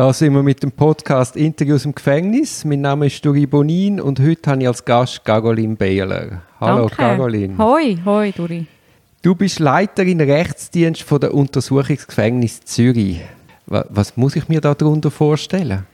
Da sind wir mit dem Podcast Interviews im Gefängnis. Mein Name ist Duri Bonin und heute habe ich als Gast Gagolin Behler. Hallo Danke. Gagolin. Hoi, hoi, Duri. Du bist Leiterin Rechtsdienst von der Untersuchungsgefängnis Zürich. Wa- Was muss ich mir darunter vorstellen?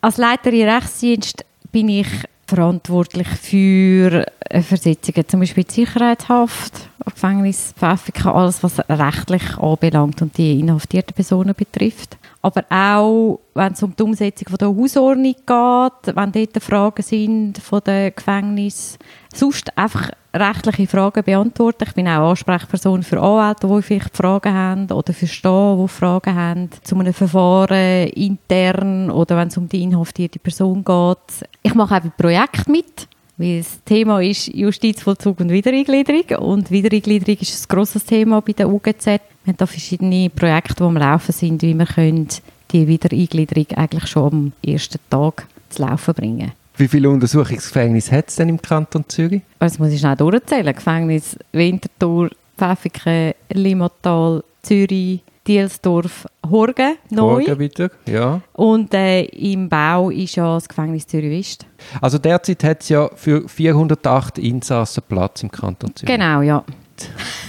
Als Leiterin Rechtsdienst bin ich verantwortlich für äh, Versetzungen, zum Beispiel die Sicherheitshaft, Gefängnis, FFK, alles, was rechtlich anbelangt und die inhaftierten Personen betrifft. Aber auch, wenn es um die Umsetzung von der Hausordnung geht, wenn dort Fragen sind von den Gefängnis, sonst einfach rechtliche Fragen beantworten. Ich bin auch Ansprechperson für Anwälte, die vielleicht Fragen haben oder für Stehen, die Fragen haben zu einem Verfahren intern oder wenn es um die inhaftierte Person geht. Ich mache auch bei Projekten mit, weil das Thema ist Justizvollzug und Wiedereingliederung und Wiedereingliederung ist ein grosses Thema bei der UGZ. Wir haben da verschiedene Projekte, die am Laufen sind, wie wir können die Wiedereingliederung eigentlich schon am ersten Tag zu laufen bringen Wie viele Untersuchungsgefängnisse hat es denn im Kanton Zürich? Das muss ich schnell durchzählen. Gefängnis Winterthur, Pfäffiken, Limmatal, Zürich, Dielsdorf, Horgen, neu. Morgen wieder, ja. Und äh, im Bau ist ja das Gefängnis Zürich West. Also derzeit hat es ja für 408 Insassen Platz im Kanton Zürich. Genau, ja.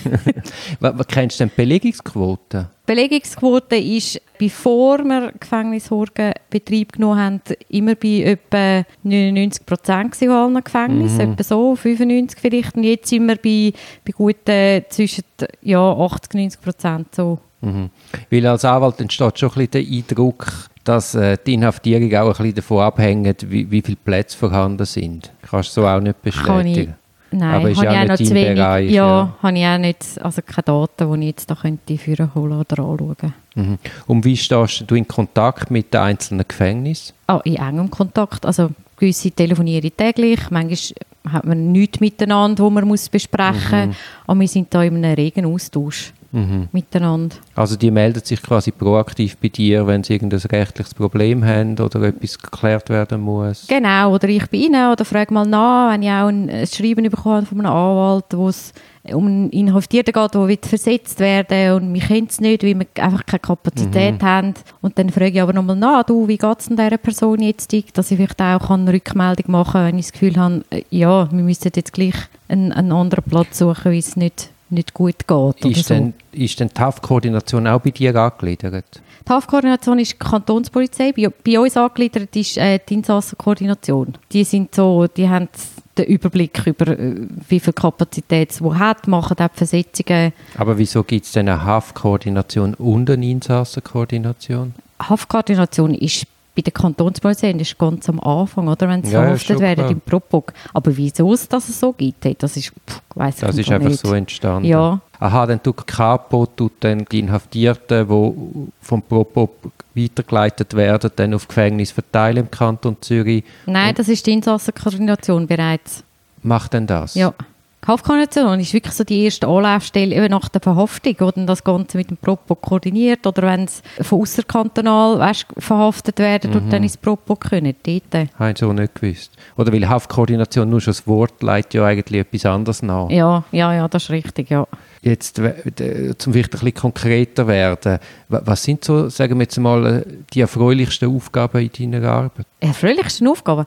Was, kennst du denn die Belegungsquote? Die Belegungsquote ist, bevor wir Gefängnis Horgen Betrieb genommen haben, immer bei etwa 99 Prozent von allen Gefängnissen, etwa so, 95 vielleicht. Und jetzt sind wir bei, bei guten zwischen ja, 80 90 Prozent so. Mhm. Weil als Anwalt entsteht schon ein bisschen der Eindruck, dass äh, die Inhaftierung auch ein bisschen davon abhängt, wie, wie viele Plätze vorhanden sind. Kannst du so auch nicht Kann ich, bestätigen? nein, Aber ist habe ja auch nicht noch dein. Bereich, ja, ja. habe ich auch nicht, also keine Daten, die ich jetzt da könnte führen holen oder anschauen. Mhm. Und wie stehst du in Kontakt mit den einzelnen Gefängnissen? Ah, in engem Kontakt, also gewisse telefonieren täglich, manchmal hat man nichts miteinander, wo man muss besprechen muss, aber wir sind da in einem regen Austausch Mhm. miteinander. Also die melden sich quasi proaktiv bei dir, wenn sie irgendein rechtliches Problem haben oder etwas geklärt werden muss. Genau, oder ich bin ihnen oder frage mal nach, wenn ich auch ein, ein Schreiben bekommen habe von einem Anwalt, wo es um einen Inhaftierten geht, der versetzt werden und wir kennen es nicht, weil wir einfach keine Kapazität haben. Und dann frage ich aber nochmal nach, du, wie geht es denn dieser Person jetzt, dass ich vielleicht auch eine Rückmeldung machen kann, wenn ich das Gefühl habe, äh, ja, wir müssten jetzt gleich einen, einen anderen Platz suchen, weil es nicht, nicht gut geht. Ist, so. denn, ist denn die Haftkoordination auch bei dir angegliedert? Die Haftkoordination ist die Kantonspolizei. Bei, bei uns angegliedert ist äh, die Insassenkoordination. Die sind so, die haben den Überblick über äh, wie viel Kapazität es wo hat, machen auch die Versetzungen. Aber wieso gibt es denn eine Haftkoordination und eine Insassenkoordination? Haftkoordination ist bei der Kantonspolizei das ist ganz am Anfang, oder, wenn sie Ja, ja, verhaftet schon werden im Propok. Aber wieso es das so gibt, hey, das ist, pff, weiss Das ich ist gar einfach nicht. so entstanden. Ja. Aha, dann tut Kapo tut dann die Inhaftierten, die vom Propop weitergeleitet werden, dann auf Gefängnis verteilen im Kanton Zürich. Nein, das ist die Insassenkoordination bereits. Macht denn das? Ja. Die Haftkoordination ist wirklich so die erste Anlaufstelle eben nach der Verhaftung, wo dann das Ganze mit dem Propo koordiniert oder wenn es von außerkantonal weißt, verhaftet werden und dann ins Propo können. Dort. Habe ich so nicht gewusst. Oder weil Haftkoordination nur schon das Wort leitet ja eigentlich etwas anderes nach. Ja, ja, ja, das ist richtig, ja. Jetzt, zum vielleicht ein bisschen konkreter werden, wa- was sind so, sagen wir jetzt mal, äh, die erfreulichsten Aufgaben in deiner Arbeit? Erfreulichsten Aufgaben.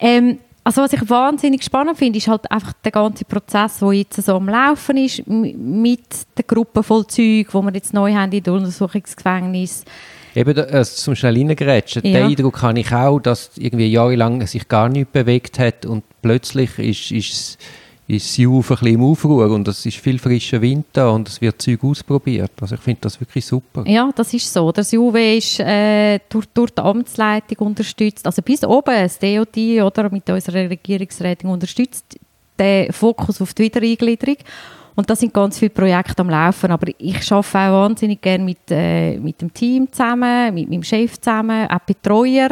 Ähm, also was ich wahnsinnig spannend finde, ist halt einfach der ganze Prozess, der jetzt so am Laufen ist, mit der Gruppe voll Zeug, die wir jetzt neu haben in der Untersuchungsgefängnis. Eben, also zum schnell reingrätschen. Ja. Den Eindruck habe ich auch, dass irgendwie jahrelang sich gar nichts bewegt hat und plötzlich ist, ist, ist das Juve ein bisschen im Aufruhr und es ist viel frischer Wind da und es wird Zeug ausprobiert. Also ich finde das wirklich super. Ja, das ist so. Das Juve ist äh, durch, durch die Amtsleitung unterstützt, also bis oben, das DOT oder mit unserer Regierungsrätin unterstützt den Fokus auf die Wiedereingliederung. Und da sind ganz viele Projekte am Laufen, aber ich arbeite auch wahnsinnig gerne mit, äh, mit dem Team zusammen, mit meinem Chef zusammen, auch Betreuer.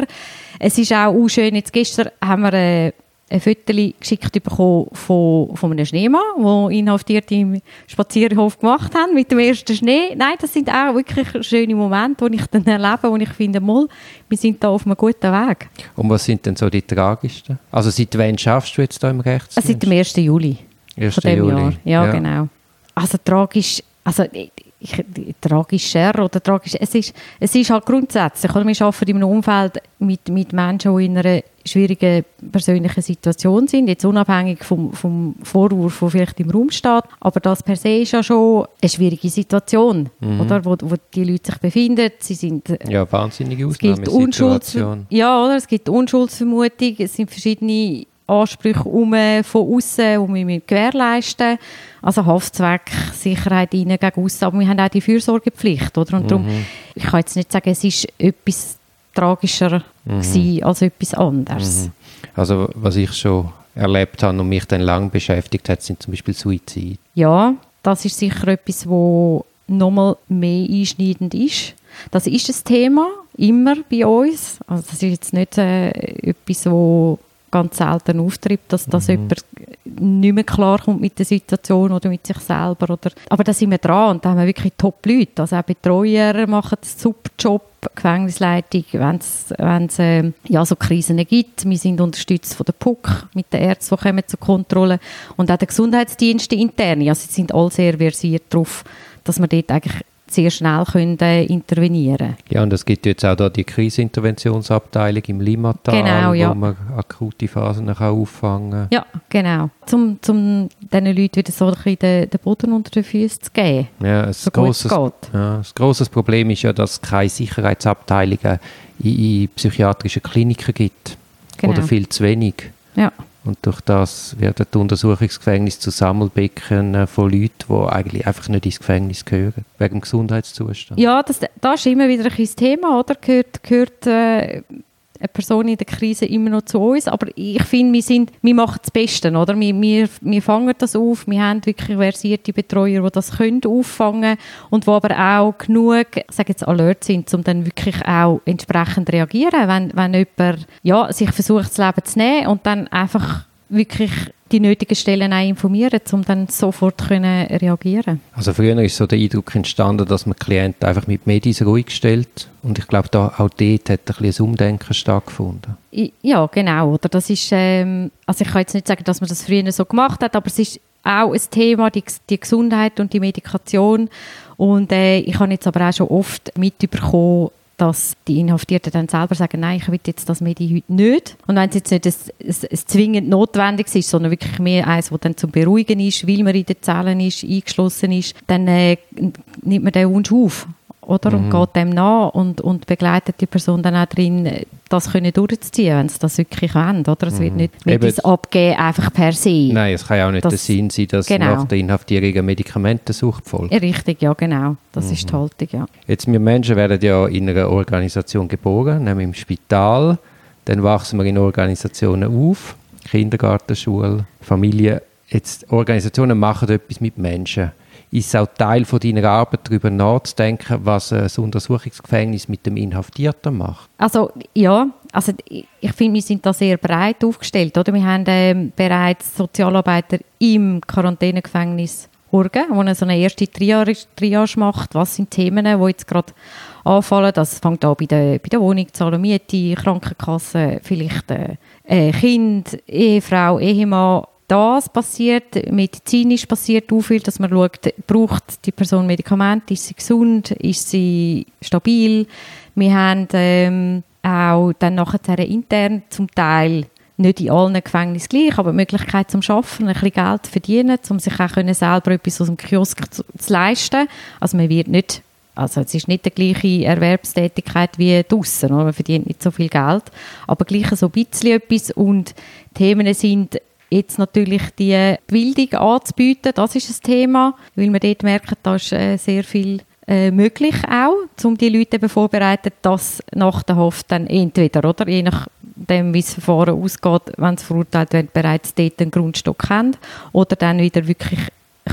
Es ist auch, auch schön, jetzt gestern haben wir äh, ein Foto geschickt bekommen von, von einem Schneemann, wo Inhaftierte im Spazierhof gemacht haben mit dem ersten Schnee. Nein, das sind auch wirklich schöne Momente, die ich dann erlebe, wo ich finde, mal, wir sind da auf einem guten Weg. Und was sind denn so die tragischsten? Also seit wann schaffst du jetzt da im Rechts? Also seit dem 1. Juli 1. von dem Juli. Jahr. Ja, genau. Also tragisch, also ich, tragischer oder tragisch. Es ist, es ist halt grundsätzlich, oder? wir arbeiten in einem Umfeld mit, mit Menschen, die in einer schwierigen persönlichen Situation sind, jetzt unabhängig vom, vom Vorwurf, der vielleicht im Raum steht, aber das per se ist ja schon eine schwierige Situation, mhm. oder? Wo, wo die Leute sich befinden, sie sind... Ja, wahnsinnige Ausnahmesituation. Ja, oder? Es gibt Unschuldsvermutung, es sind verschiedene Ansprüche um, von außen, die wir gewährleisten Also Haftzweck, Sicherheit innen gegen außen, aber wir haben auch die Fürsorgepflicht. Oder? Und mhm. darum, ich kann jetzt nicht sagen, es ist etwas tragischer mhm. als etwas anderes. Mhm. Also was ich schon erlebt habe und mich dann lang beschäftigt hat, sind zum Beispiel Suizid. Ja, das ist sicher etwas, wo nochmal mehr einschneidend ist. Das ist ein Thema, immer bei uns. Also das ist jetzt nicht äh, etwas, wo ganz selten auftritt, dass, dass mhm. jemand nicht mehr klarkommt mit der Situation oder mit sich selber. Oder, aber da sind wir dran und da haben wir wirklich Top-Leute. Also auch Betreuer machen einen super Job, Gefängnisleitung, wenn es äh, ja, so Krisen gibt. Wir sind unterstützt von der PUC mit den Ärzten, die kommen zur Kontrolle und auch der Gesundheitsdienste intern. Also sie sind alle sehr versiert darauf, dass man dort eigentlich sehr schnell können, äh, intervenieren. Ja, und es gibt jetzt auch da die Kriseninterventionsabteilung im Limmatal, genau, ja. wo man akute Phasen kann auffangen kann. Ja, genau. Um zum diesen Leuten wieder so ein den, den Boden unter den Füßen zu geben. Ja, ein so grosses, ja, das großes Problem ist ja, dass es keine Sicherheitsabteilungen in, in psychiatrischen Kliniken gibt. Genau. Oder viel zu wenig. Ja. Und durch das werden die Untersuchungsgefängnisse zu Sammelbecken von Leuten, die eigentlich einfach nicht ins Gefängnis gehören, wegen dem Gesundheitszustand. Ja, das, das ist immer wieder ein Thema, oder? Gehört, gehört äh, eine Person in der Krise immer noch zu uns, aber ich finde, wir, sind, wir machen das Beste, oder? Wir, wir, wir fangen das auf, wir haben wirklich versierte Betreuer, die das können auffangen und die aber auch genug, sage jetzt alert sind, um dann wirklich auch entsprechend reagieren, wenn, wenn jemand ja, sich versucht, das Leben zu nehmen und dann einfach wirklich die nötigen Stellen auch informieren, um dann sofort können reagieren Also früher ist so der Eindruck entstanden, dass man Klienten einfach mit Medis ruhig stellt und ich glaube, da, auch dort hat ein bisschen Umdenken stattgefunden. Ja, genau. Oder das ist, ähm, also ich kann jetzt nicht sagen, dass man das früher so gemacht hat, aber es ist auch ein Thema, die, die Gesundheit und die Medikation und äh, ich habe jetzt aber auch schon oft mitbekommen, dass die Inhaftierten dann selber sagen, nein, ich will jetzt das Medi heute nicht. Und wenn es jetzt nicht ein, ein, ein zwingend notwendig ist, sondern wirklich mehr eins, das dann zum Beruhigen ist, weil man in den Zellen ist, eingeschlossen ist, dann äh, nimmt man den Wunsch auf oder? Mhm. und geht dem nach und, und begleitet die Person dann auch darin, das können durchzuziehen, wenn sie das wirklich wollen. Oder? Es mhm. wird nicht mit Eben, abgeben, einfach per se. Nein, es kann ja auch nicht das, der Sinn sein, dass genau. nach der Inhaftierung eine Medikamentensucht folgt. Richtig, ja genau. Das mhm. ist die Haltung, ja. Jetzt, wir Menschen werden ja in einer Organisation geboren, nämlich im Spital. Dann wachsen wir in Organisationen auf, Kindergarten, Schule, Familie. Jetzt, Organisationen machen etwas mit Menschen ist es auch Teil von deiner Arbeit, darüber nachzudenken, was ein Untersuchungsgefängnis mit dem Inhaftierten macht? Also ja, also ich finde, wir sind da sehr breit aufgestellt. Oder? Wir haben ähm, bereits Sozialarbeiter im Quarantänegefängnis Hurgen, wo so eine erste Triage macht. Was sind Themen, die jetzt gerade anfallen? Das fängt an bei der, bei der Wohnung, Zahlen, Miete, Krankenkasse, vielleicht äh, äh Kind, Ehefrau, Ehemann, das passiert, medizinisch passiert auch viel, dass man schaut, braucht die Person Medikamente, ist sie gesund, ist sie stabil. Wir haben ähm, auch dann nachher intern zum Teil nicht in allen Gefängnissen gleich, aber die Möglichkeit zum Schaffen, ein bisschen Geld zu verdienen, um sich auch können selber etwas aus dem Kiosk zu, zu leisten. Also man wird nicht also es ist nicht die gleiche Erwerbstätigkeit wie draußen, man verdient nicht so viel Geld, aber gleich so ein bisschen etwas und Themen sind Jetzt natürlich die Bildung anzubieten, das ist ein Thema, weil wir dort merken, da ist äh, sehr viel äh, möglich auch, um die Leute eben vorbereiten, dass nach der Haft dann entweder, oder, je nachdem, wie das Verfahren ausgeht, wenn sie verurteilt werden, bereits dort einen Grundstock haben oder dann wieder wirklich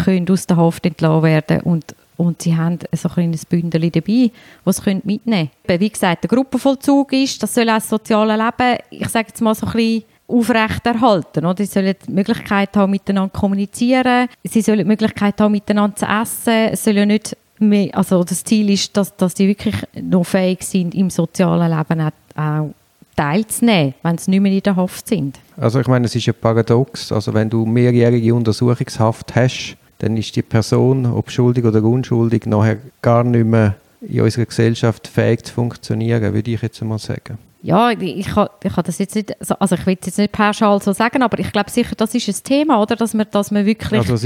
können aus der Haft entlassen werden und und sie haben so ein kleines Bündel dabei, das sie mitnehmen können. Wie gesagt, der Gruppenvollzug ist, das soll auch das soziale Leben, ich sage jetzt mal so ein bisschen aufrechterhalten. Oder? Sie sollen die Möglichkeit haben, miteinander zu kommunizieren. Sie sollen die Möglichkeit haben, miteinander zu essen. Es soll ja nicht mehr, also das Ziel ist, dass, dass die wirklich noch fähig sind, im sozialen Leben auch, auch teilzunehmen, wenn sie nicht mehr in der Haft sind. Also ich meine, es ist ja paradox. Also wenn du mehrjährige Untersuchungshaft hast, dann ist die Person, ob schuldig oder unschuldig, nachher gar nicht mehr in unserer Gesellschaft fähig zu funktionieren, würde ich jetzt mal sagen. Ja, ich, ich, kann, ich kann das jetzt nicht, also ich will es jetzt nicht pauschal so sagen, aber ich glaube sicher, das ist ein Thema, oder? Dass man, dass man wirklich Also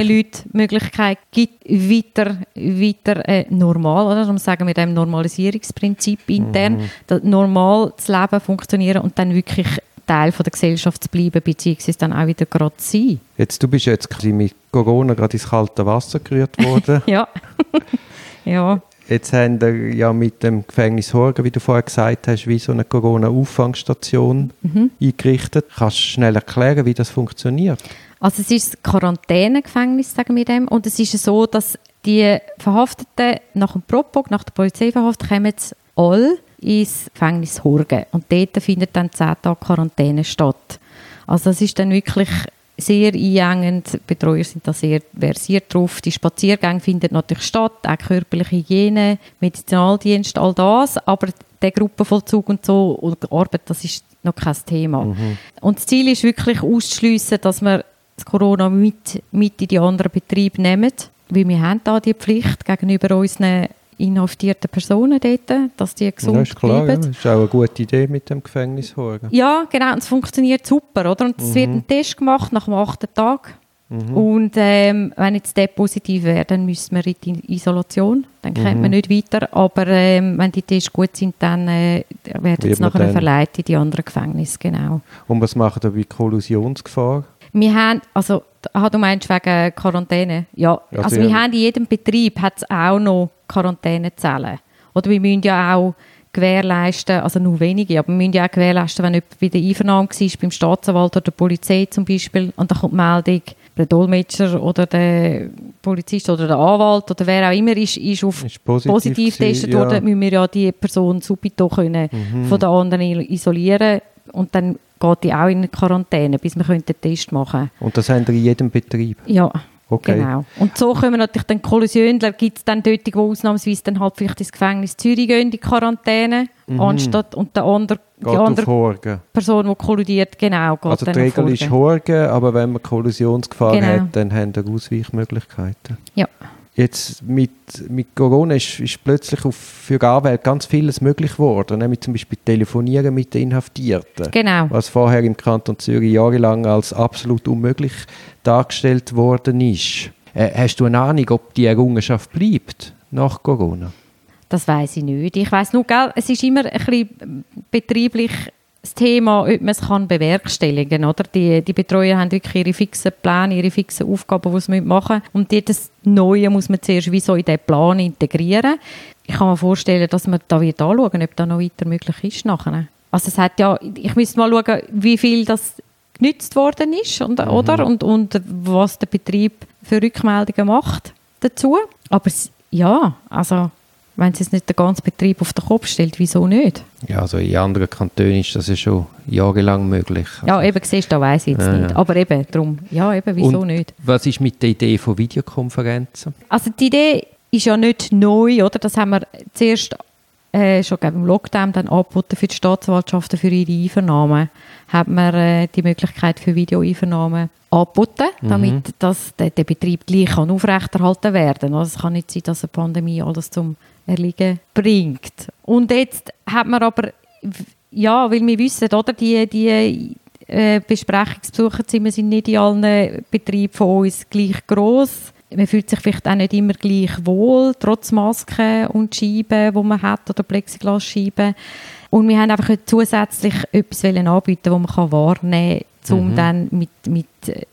diesen. Leuten die Möglichkeit gibt, weiter, weiter äh, normal, oder? Darum sagen wir dem Normalisierungsprinzip intern, Mhm. dass normal zu leben, funktionieren und dann wirklich Teil von der Gesellschaft zu bleiben, beziehungsweise dann auch wieder gerade zu sein. Jetzt, du bist jetzt mit Corona gerade ins kalte Wasser gerührt worden. Ja. ja. Jetzt haben wir ja mit dem Gefängnis Horgen, wie du vorher gesagt hast, wie so eine Corona-Auffangstation Mhm. eingerichtet. Kannst du schnell erklären, wie das funktioniert? Also es ist ein Quarantänegefängnis, sagen wir dem. Und es ist so, dass die Verhafteten nach dem Propog, nach der Polizeiverhaftung, kommen jetzt alle ins Gefängnis Horgen. Und dort findet dann 10 Tage Quarantäne statt. Also es ist dann wirklich sehr einengend. Die Betreuer sind da sehr versiert drauf. Die Spaziergänge finden natürlich statt, auch körperliche Hygiene, Medizinaldienst, all das. Aber der Gruppenvollzug und so und Arbeit, das ist noch kein Thema. Und das Ziel ist wirklich auszuschliessen, dass wir das Corona mit, mit in die anderen Betriebe nehmen. Weil wir haben da die Pflicht gegenüber unseren inhaftierten Personen dort, dass die gesund ja, ist klar. Ja. Das ist auch eine gute Idee mit dem Gefängnis. Ja, genau. Und es funktioniert super, oder? Und es wird ein Test gemacht nach dem achten Tag. Und ähm, wenn jetzt der positiv wäre, dann müssen wir in die Isolation. Dann kommt man nicht weiter. Aber ähm, wenn die Tests gut sind, dann äh, werden sie nachher verleiht in die anderen Gefängnisse. Genau. Und was macht ihr bei Kollusionsgefahr? Wir haben, also, ah, du meinst wegen Quarantäne? Ja, Also, also, ja. wir haben in jedem Betrieb hat's auch noch Quarantänezellen. Oder wir müssen ja auch gewährleisten, also nur wenige, aber wir müssen ja auch gewährleisten, wenn jemand bei der Einvernahme war, beim Staatsanwalt oder der Polizei zum Beispiel, und dann kommt die Meldung, der Dolmetscher oder der Polizist oder der Anwalt oder wer auch immer ist, ist auf Ist positiv positiv getestet ja. worden, müssen wir ja die Person subito können von der anderen isolieren und dann geht die auch in Quarantäne, bis wir können den Test machen Und das haben wir in jedem Betrieb. Ja, Okay. genau. Und so können wir natürlich dann Kollisionler, gibt es dann dort, wo ausnahmsweise dann halt vielleicht ins Gefängnis Zürich gehen, in die Quarantäne, anstatt, und der andere, die Mhm. Geht andere. Person, die kollidiert, genau, geht Also die Regel ist Horgen. Horgen, aber wenn man Kollisionsgefahr Genau. hat, dann haben wir Ausweichmöglichkeiten. Ja. Jetzt mit, mit Corona ist, ist plötzlich auf, für die Anwälte ganz vieles möglich geworden, nämlich zum Beispiel Telefonieren mit den Inhaftierten. Genau. Was vorher im Kanton Zürich jahrelang als absolut unmöglich dargestellt worden ist. Äh, hast du eine Ahnung, ob die Errungenschaft bleibt nach Corona? Das weiß ich nicht. Ich weiß nur, gell, es ist immer ein bisschen betrieblich das Thema, ob man es kann bewerkstelligen kann. Die, die Betreuer haben wirklich ihre fixen Pläne, ihre fixen Aufgaben, die sie machen müssen. Und jedes Neue muss man zuerst wie so in diesen Plan integrieren. Ich kann mir vorstellen, dass man da wird anschauen, ob da noch weiter möglich ist nachher. Also es hat ja, ich müsste mal schauen, wie viel das genützt worden ist und, oder? Und, und was der Betrieb für Rückmeldungen macht dazu. Aber es, ja, also wenn es jetzt nicht den ganzen Betrieb auf den Kopf stellt, wieso nicht? Ja, also in anderen Kantonen ist das ja schon jahrelang möglich. Ja, eben, siehst du, da weiss ich jetzt Ja, nicht. Aber eben, darum, ja, eben, wieso Und nicht? Was ist mit der Idee von Videokonferenzen? Also die Idee ist ja nicht neu, oder? Das haben wir zuerst äh, schon im Lockdown dann angeboten für die Staatsanwaltschaften für ihre Einvernahmen. Hat man äh, die Möglichkeit für Videoeinvernahmen angeboten, damit das, der, der Betrieb gleich kann aufrechterhalten werden. Also es kann nicht sein, dass eine Pandemie alles zum Erliegen bringt. Und jetzt hat man aber, ja, weil wir wissen, oder, die, die äh, Besprechungsbesucherzimmer sind nicht in allen Betrieben von uns gleich groß. Man fühlt sich vielleicht auch nicht immer gleich wohl, trotz Masken und Scheiben, die man hat, oder Plexiglasscheiben. Und wir haben einfach zusätzlich etwas anbieten, das man kann wahrnehmen kann, um dann mit, mit äh,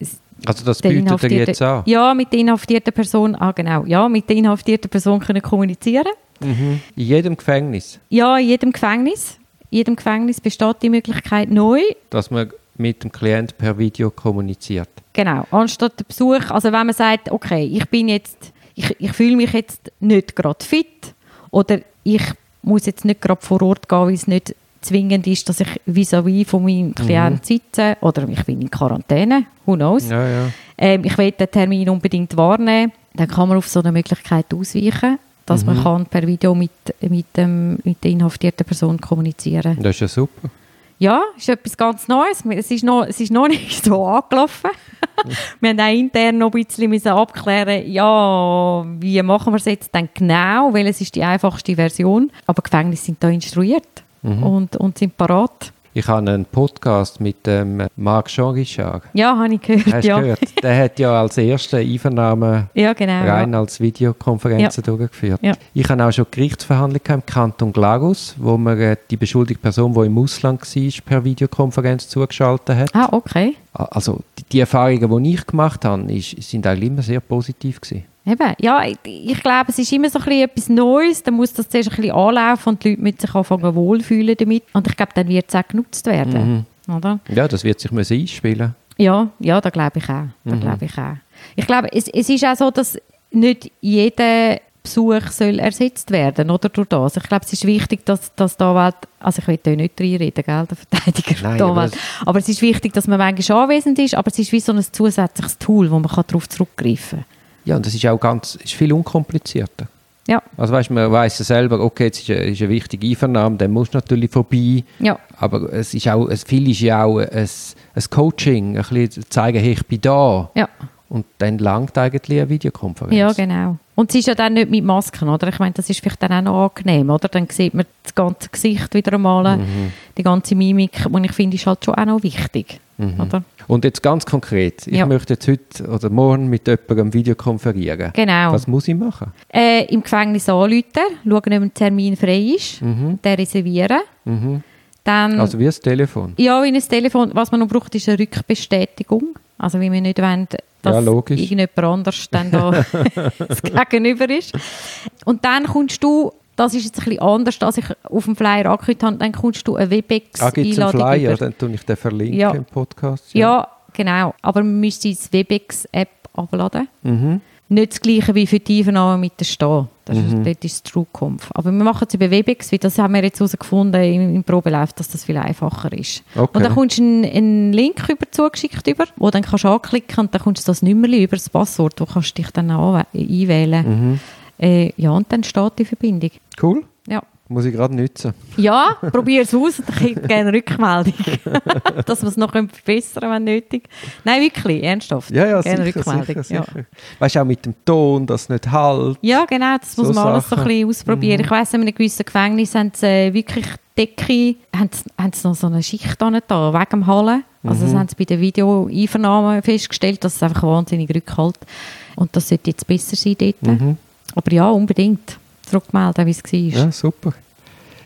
Also das bietet er jetzt an? Ja, mit der inhaftierten Person, ah genau, ja, mit der inhaftierten Person können kommunizieren. In jedem Gefängnis, Ja, in jedem Gefängnis. In jedem Gefängnis besteht die Möglichkeit neu. dass man mit dem Klient per Video kommuniziert. Genau, anstatt der Besuch, also wenn man sagt, okay, ich bin jetzt, ich, ich fühle mich jetzt nicht gerade fit oder ich muss jetzt nicht gerade vor Ort gehen, weil es nicht zwingend ist, dass ich vis-à-vis von meinem Klient sitze oder ich bin in Quarantäne, who knows. Ja, ja. Ähm, ich will den Termin unbedingt wahrnehmen, dann kann man auf so eine Möglichkeit ausweichen, dass man kann per Video mit, mit, dem, mit der inhaftierten Person kommunizieren Das ist ja super. Ja, ist etwas ganz Neues. Es ist noch, es ist noch nicht so angelaufen. wir haben auch intern noch ein bisschen abklären, ja, wie machen wir es jetzt denn genau, weil es ist die einfachste Version. Aber Gefängnisse sind da instruiert Mhm. und, und sind parat. Ich habe einen Podcast mit dem Marc Jean Richard. Ja, habe ich gehört. Hast ja. gehört? Der hat ja als erste Einvernahme ja, genau. rein Ja. als Videokonferenzen durchgeführt. Ich habe auch schon Gerichtsverhandlungen im Kanton Glarus, wo man äh, die beschuldigte Person, die im Ausland war, per Videokonferenz zugeschaltet hat. Ah, okay. Also die, die Erfahrungen, die ich gemacht habe, ist, sind eigentlich immer sehr positiv gewesen. Eben, ja, ich, ich glaube, es ist immer so ein bisschen etwas Neues. Dann muss das zuerst ein bisschen anlaufen und die Leute müssen sich anfangen wohlfühlen damit. Und ich glaube, dann wird es auch genutzt werden. Oder? Ja, das wird sich müssen einspielen. Ja, ja, da glaube ich auch. Da glaube ich auch. Ich glaube, es, es ist auch so, dass nicht jeder Besuch soll ersetzt werden, oder durch das. Ich glaube, es ist wichtig, dass, dass da Welt, also ich will da nicht reinreden, gell, der Verteidiger Nein, da aber aber es ist wichtig, dass man manchmal anwesend ist, aber es ist wie so ein zusätzliches Tool, wo man kann darauf zurückgreifen kann. Ja, und das ist auch ganz, ist viel unkomplizierter. Ja, Also weißt, man weiß ja selber, okay, jetzt ist eine, ist eine wichtige Einvernahme, dann muss natürlich vorbei. ja, Aber es ist auch, es, viel ist ja auch ein, ein Coaching, ein bisschen zeigen, hey, ich bin da. ja. Und dann langt eigentlich eine Videokonferenz. Ja, genau. Und es ist ja dann nicht mit Masken, oder? Ich meine, das ist vielleicht dann auch noch angenehm, oder? Dann sieht man das ganze Gesicht wieder einmal, Mhm. die ganze Mimik, und ich finde, ist halt schon auch noch wichtig, oder? Und jetzt ganz konkret, ich Ja. möchte jetzt heute oder morgen mit jemandem Videokonferieren. Genau. Was muss ich machen? Äh, Im Gefängnis anrufen, schauen, ob ein Termin frei ist, den reservieren. Dann, Also wie das Telefon. ja, in ein Telefon, was man noch braucht, ist eine Rückbestätigung. Also wie wir nicht wollen, dass Ja, irgendjemand anders dann da das Gegenüber ist. Und dann kommst du, das ist jetzt ein bisschen anders, als ich auf dem Flyer angekündigt habe, dann kommst du eine Ah, gibt es einen Webex-Einladung Flyer? über. Dann tue ich den verlinken Ja. im Podcast. Ja, genau. Aber man müsste die Webex-App abladen. Mhm. Nicht das gleiche wie für die Einvernahme mit der Stah. Das ist, dort ist TrueConf. Aber wir machen es über Webex, weil das haben wir jetzt herausgefunden im, im Probelauf, dass das viel einfacher ist. Okay. Und dann kommst du einen, einen Link über zugeschickt über, wo dann kannst du anklicken und dann kommst du das Nummerli über das Passwort, wo kannst du dich dann anwäh- einwählen. Äh, ja, und dann steht die Verbindung. Cool. Ja. Muss ich gerade nutzen. Ja, probier es aus und ich gerne Rückmeldung. Dass wir es noch verbessern können, wenn nötig. Nein, wirklich, ernsthaft. Ja, ja, gerne sicher, Rückmeldung. sicher, Ja. sicher. Weißt du, auch mit dem Ton, dass es nicht halt. Ja, genau, das So muss man alles so ein bisschen ausprobieren. Ich weiss, in einem gewissen Gefängnis haben sie äh, wirklich Decke, haben sie, haben sie noch so eine Schicht da, wegen dem Hallen. Also das haben sie bei der Videoeinvernahmen festgestellt, dass es einfach wahnsinnig rückhält. Und das sollte jetzt besser sein dort. Aber ja, unbedingt zurückmelden, wie es war. Ja, super.